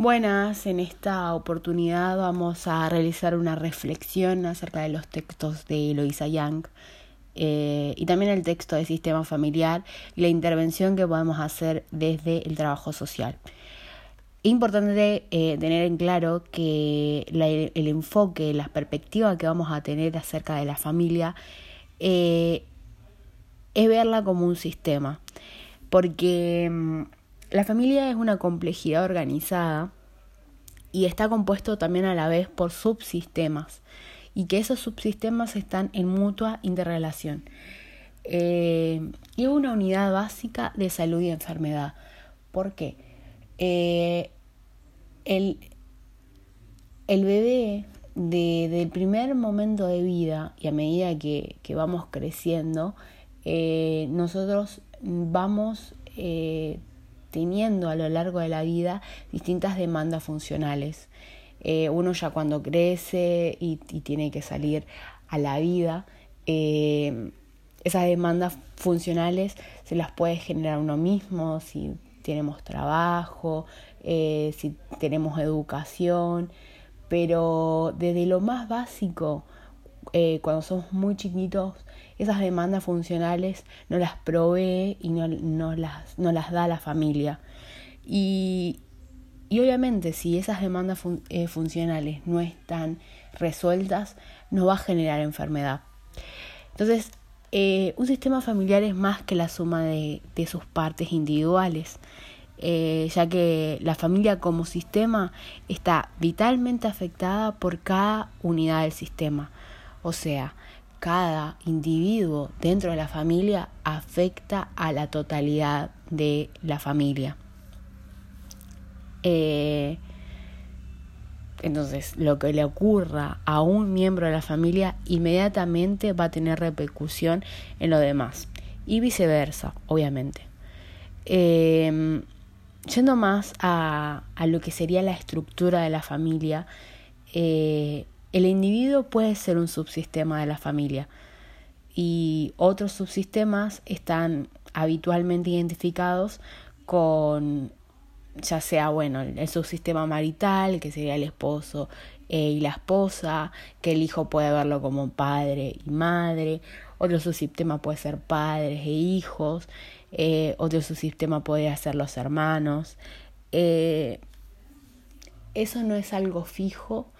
Buenas, en esta oportunidad vamos a realizar una reflexión acerca de los textos de Eloisa Young eh, y también el texto de sistema familiar y la intervención que podemos hacer desde el trabajo social. Importante eh, tener en claro que el enfoque, la perspectiva que vamos a tener acerca de la familia eh, es verla como un sistema, porque mm, la familia es una complejidad organizada y está compuesto también a la vez por subsistemas y que esos subsistemas están en mutua interrelación. Eh, y una unidad básica de salud y enfermedad. ¿Por qué? Eh, el, el bebé desde el primer momento de vida y a medida que, que vamos creciendo, eh, nosotros vamos teniendo a lo largo de la vida distintas demandas funcionales. Eh, uno ya cuando crece y, tiene que salir a la vida, eh, esas demandas funcionales se las puede generar uno mismo, si tenemos trabajo, eh, si tenemos educación, pero desde lo más básico, cuando somos muy chiquitos, esas demandas funcionales no las provee y no, no, las, no las da la familia. Y, y obviamente si esas demandas eh, funcionales no están resueltas, no va a generar enfermedad. Entonces, eh, un sistema familiar es más que la suma de, de sus partes individuales, eh, ya que la familia como sistema está vitalmente afectada por cada unidad del sistema. O sea, cada individuo dentro de la familia afecta a la totalidad de la familia. Eh, entonces, lo que le ocurra a un miembro de la familia inmediatamente va a tener repercusión en lo demás. Y viceversa, obviamente. Eh, yendo más a, a, lo que sería la estructura de la familia, eh, el individuo puede ser un subsistema de la familia. Y otros subsistemas están habitualmente identificados con ya sea bueno el subsistema marital que sería el esposo eh, y la esposa que el hijo puede verlo como padre y madre. Otro subsistema puede ser padres e hijos. Eh, otro subsistema puede ser los hermanos. Eh, eso no es algo fijo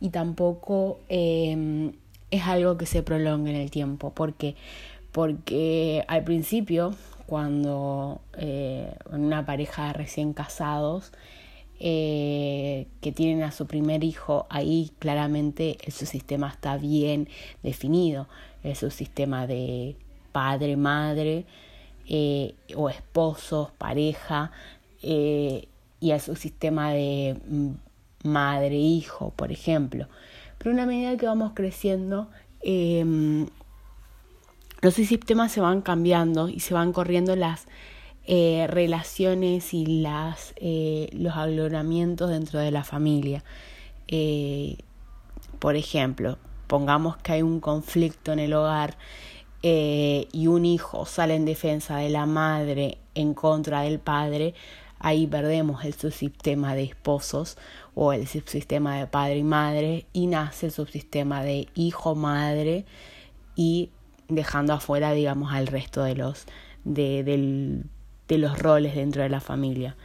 y tampoco em, es algo que se prolongue en el tiempo. ¿Por qué? Porque al principio, cuando eh, una pareja recién casados eh, que tienen a su primer hijo, ahí claramente el subsistema está bien definido. Es un sistema de padre, madre, eh, o esposos, pareja, y es su sistema de mm, madre, hijo, por ejemplo. Pero una medida que vamos creciendo, eh, los sistemas se van cambiando y se van corriendo las eh, relaciones y las, eh, los agrupamientos dentro de la familia. Eh, por ejemplo, pongamos que hay un conflicto en el hogar y un hijo sale en defensa de la madre en contra del padre, ahí perdemos el subsistema de esposos o el subsistema de padre y madre y nace el subsistema de hijo madre y dejando afuera digamos al resto de los de, de los roles dentro de la familia.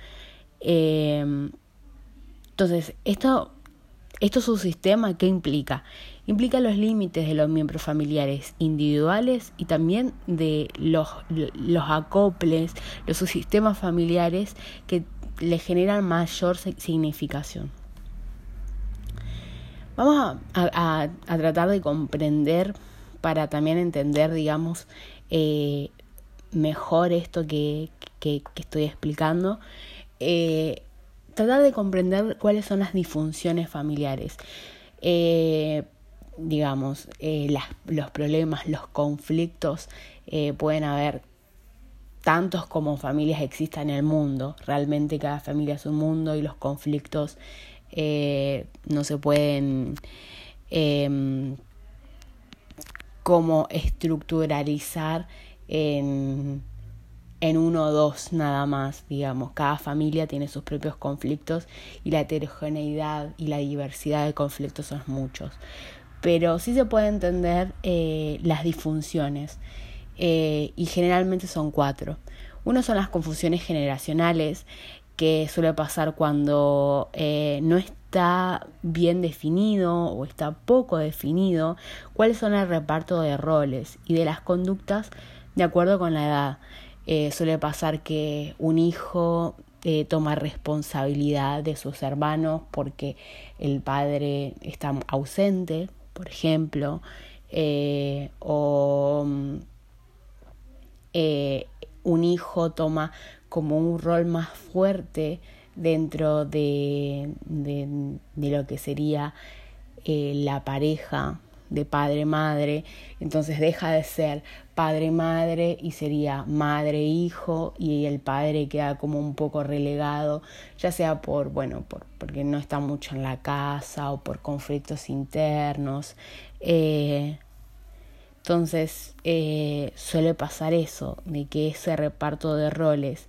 Eh, entonces esto esto es un sistema que implica implica los límites de los miembros familiares individuales y también de los, los acoples, los subsistemas familiares que le generan mayor significación. Vamos a, a, tratar de comprender para también entender, digamos, eh, mejor esto que, que, estoy explicando. Eh, tratar de comprender cuáles son las disfunciones familiares. Eh, digamos, eh, los problemas, los conflictos eh, pueden haber tantos como familias existan en el mundo. Realmente cada familia es un mundo y los conflictos eh, no se pueden em, como estructuralizar en, en uno o dos nada más, digamos. Cada familia tiene sus propios conflictos y la heterogeneidad y la diversidad de conflictos son muchos. Pero sí se puede entender eh, las disfunciones eh, y generalmente son cuatro. Uno son las confusiones generacionales, que suele pasar cuando eh, no está bien definido o está poco definido cuáles son el reparto de roles y de las conductas de acuerdo con la edad. Suele pasar que un hijo toma responsabilidad de sus hermanos porque el padre está ausente, por ejemplo, o un hijo toma como un rol más fuerte dentro de, de, lo que sería eh, la pareja de padre-madre, entonces deja de ser padre-madre y sería madre-hijo y el padre queda como un poco relegado, ya sea por, bueno, por, porque no está mucho en la casa o por conflictos internos. Eh, entonces eh, suele pasar eso, de que ese reparto de roles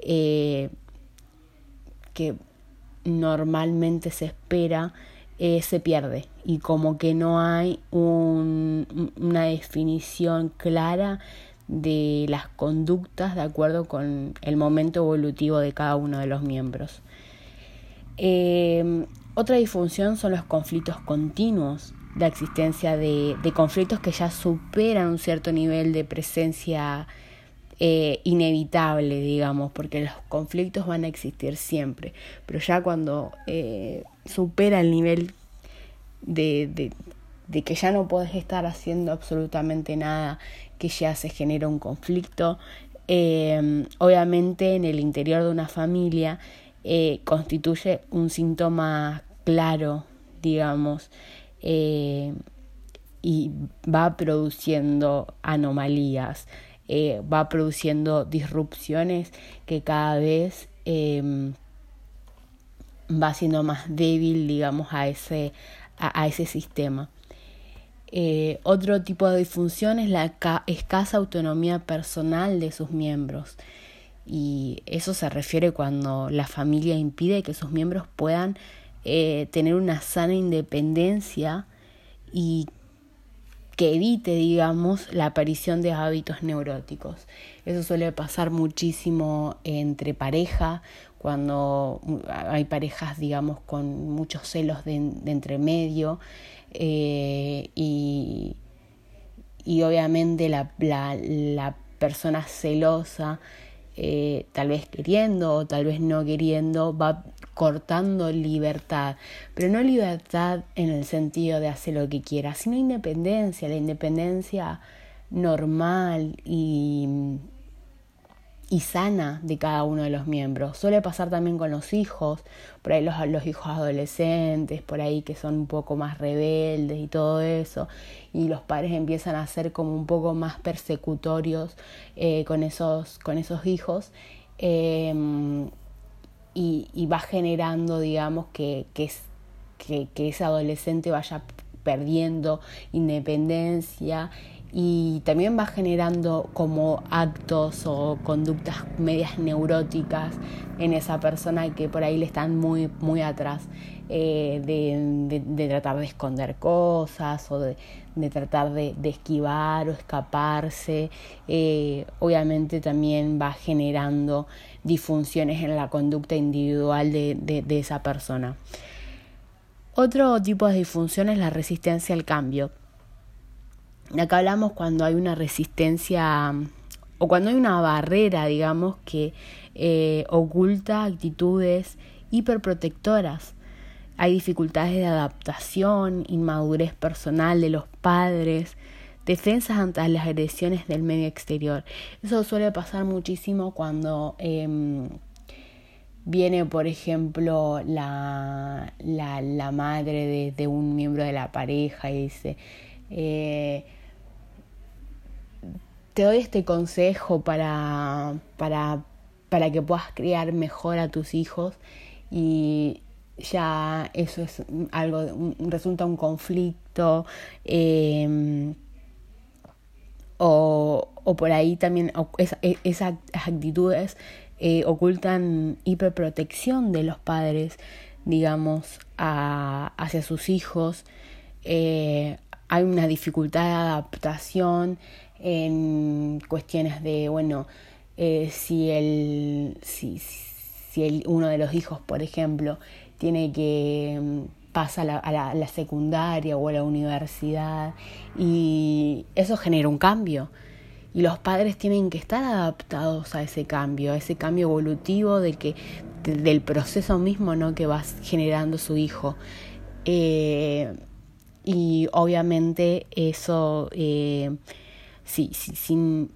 eh, que normalmente se espera eh, se pierde y como que no hay un, una definición clara de las conductas de acuerdo con el momento evolutivo de cada uno de los miembros. otra disfunción son los conflictos continuos la existencia de, conflictos que ya superan un cierto nivel de presencia eh, inevitable, digamos, porque los conflictos van a existir siempre, pero ya cuando eh, supera el nivel de, de, que ya no puedes estar haciendo absolutamente nada, que ya se genera un conflicto, eh, obviamente en el interior de una familia constituye un síntoma claro, digamos, eh, y va produciendo anomalías, eh, va produciendo disrupciones que cada vez va siendo más débil, digamos, a ese, a, ese sistema. Eh, otro tipo de disfunción es la escasa autonomía personal de sus miembros. Y eso se refiere cuando la familia impide que sus miembros puedan eh, tener una sana independencia y que evite, digamos, la aparición de hábitos neuróticos. Eso suele pasar muchísimo entre pareja, cuando hay parejas, digamos, con muchos celos de, de entremedio eh, y, y, obviamente la, la, la persona celosa, eh, tal vez queriendo o tal vez no queriendo, va cortando libertad, pero no libertad en el sentido de hacer lo que quiera, sino independencia, la independencia normal y, y sana de cada uno de los miembros. Suele pasar también con los hijos, por ahí los, los hijos adolescentes, por ahí que son un poco más rebeldes y todo eso, y los padres empiezan a ser como un poco más persecutorios eh, con, esos, con esos hijos. Em, y, va generando, digamos, que, que, que, ese adolescente vaya perdiendo independencia y también va generando como actos o conductas medias neuróticas en esa persona que por ahí le están muy, muy atrás eh, de, de, tratar de esconder cosas o de, tratar de, esquivar o escaparse. Eh, obviamente también va generando disfunciones en la conducta individual de, esa persona. Otro tipo de disfunción es la resistencia al cambio. Acá hablamos cuando hay una resistencia o cuando hay una barrera, digamos, que eh, oculta actitudes hiperprotectoras. Hay dificultades de adaptación, inmadurez personal de los padres, defensas ante las agresiones del medio exterior. Eso suele pasar muchísimo cuando em, viene, por ejemplo, la, la, madre de, un miembro de la pareja y dice, eh, te doy este consejo para, para, para que puedas criar mejor a tus hijos y ya eso es algo, resulta un conflicto. Eh, o, o por ahí también e, esas actitudes eh, ocultan hiperprotección de los padres, digamos, hacia sus hijos. Eh, hay una dificultad de adaptación en cuestiones de, bueno, eh, si, el, si, si el, uno de los hijos, por ejemplo, tiene que mm, pasa a la, a la secundaria o a la universidad y eso genera un cambio y los padres tienen que estar adaptados a ese cambio, a ese cambio evolutivo de que, del proceso mismo ¿no? que va generando su hijo. Eh, y obviamente eso, eh, si, si, si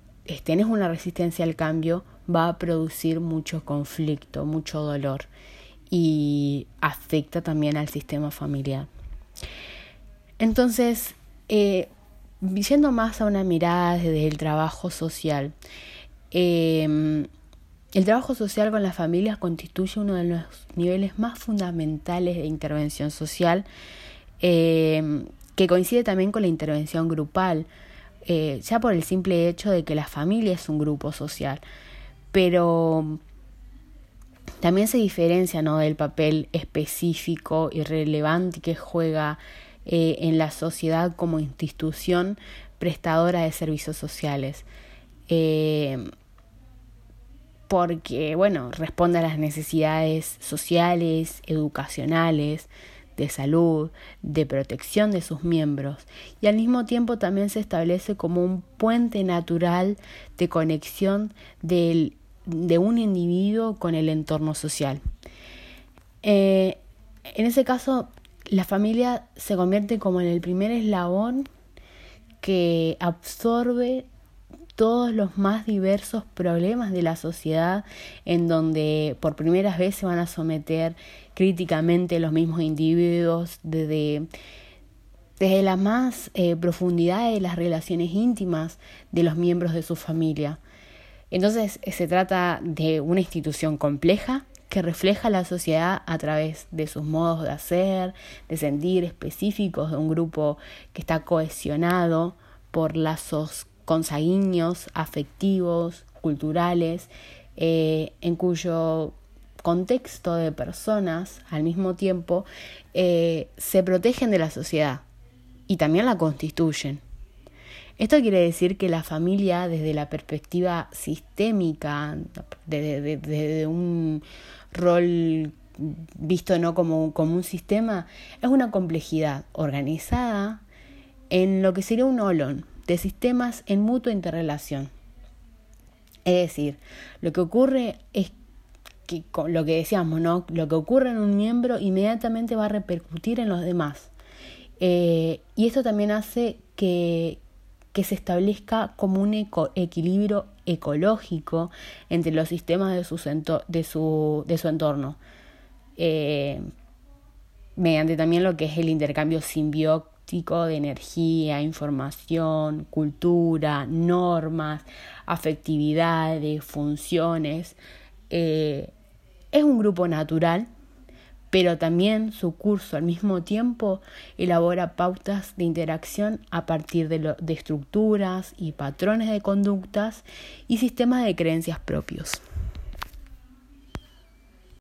tenés una resistencia al cambio, va a producir mucho conflicto, mucho dolor y afecta también al sistema familiar. Entonces, eh, yendo más a una mirada desde el trabajo social, em, el trabajo social con las familias constituye uno de los niveles más fundamentales de intervención social, em, que coincide también con la intervención grupal, eh, ya por el simple hecho de que la familia es un grupo social, pero también se diferencia ¿no? del papel específico y relevante que juega eh, en la sociedad como institución prestadora de servicios sociales. Eh, porque, bueno, responde a las necesidades sociales, educacionales, de salud, de protección de sus miembros y al mismo tiempo también se establece como un puente natural de conexión del, de un individuo con el entorno social. Eh, en ese caso la familia se convierte como en el primer eslabón que absorbe todos los más diversos problemas de la sociedad en donde por primera vez se van a someter críticamente los mismos individuos desde, desde la más eh, profundidad de las relaciones íntimas de los miembros de su familia. Entonces se trata de una institución compleja que refleja la sociedad a través de sus modos de hacer, de sentir específicos de un grupo que está cohesionado por lazos consanguíneos, afectivos, culturales, eh, en cuyo contexto de personas al mismo tiempo eh, se protegen de la sociedad y también la constituyen. Esto quiere decir que la familia, desde la perspectiva sistémica, desde, un rol visto no como, como un sistema, es una complejidad organizada en lo que sería un olón de sistemas en mutua interrelación. Es decir, lo que ocurre es que lo que decíamos, ¿no? Lo que ocurre en un miembro inmediatamente va a repercutir en los demás. Eh, y esto también hace que, que se establezca como un equilibrio ecológico entre los sistemas de su, de su, de su entorno, eh, mediante también lo que es el intercambio simbiótico de energía, información, cultura, normas, afectividades, funciones. Eh, es un grupo natural pero también su curso al mismo tiempo elabora pautas de interacción a partir de, estructuras y patrones de conductas y sistemas de creencias propios.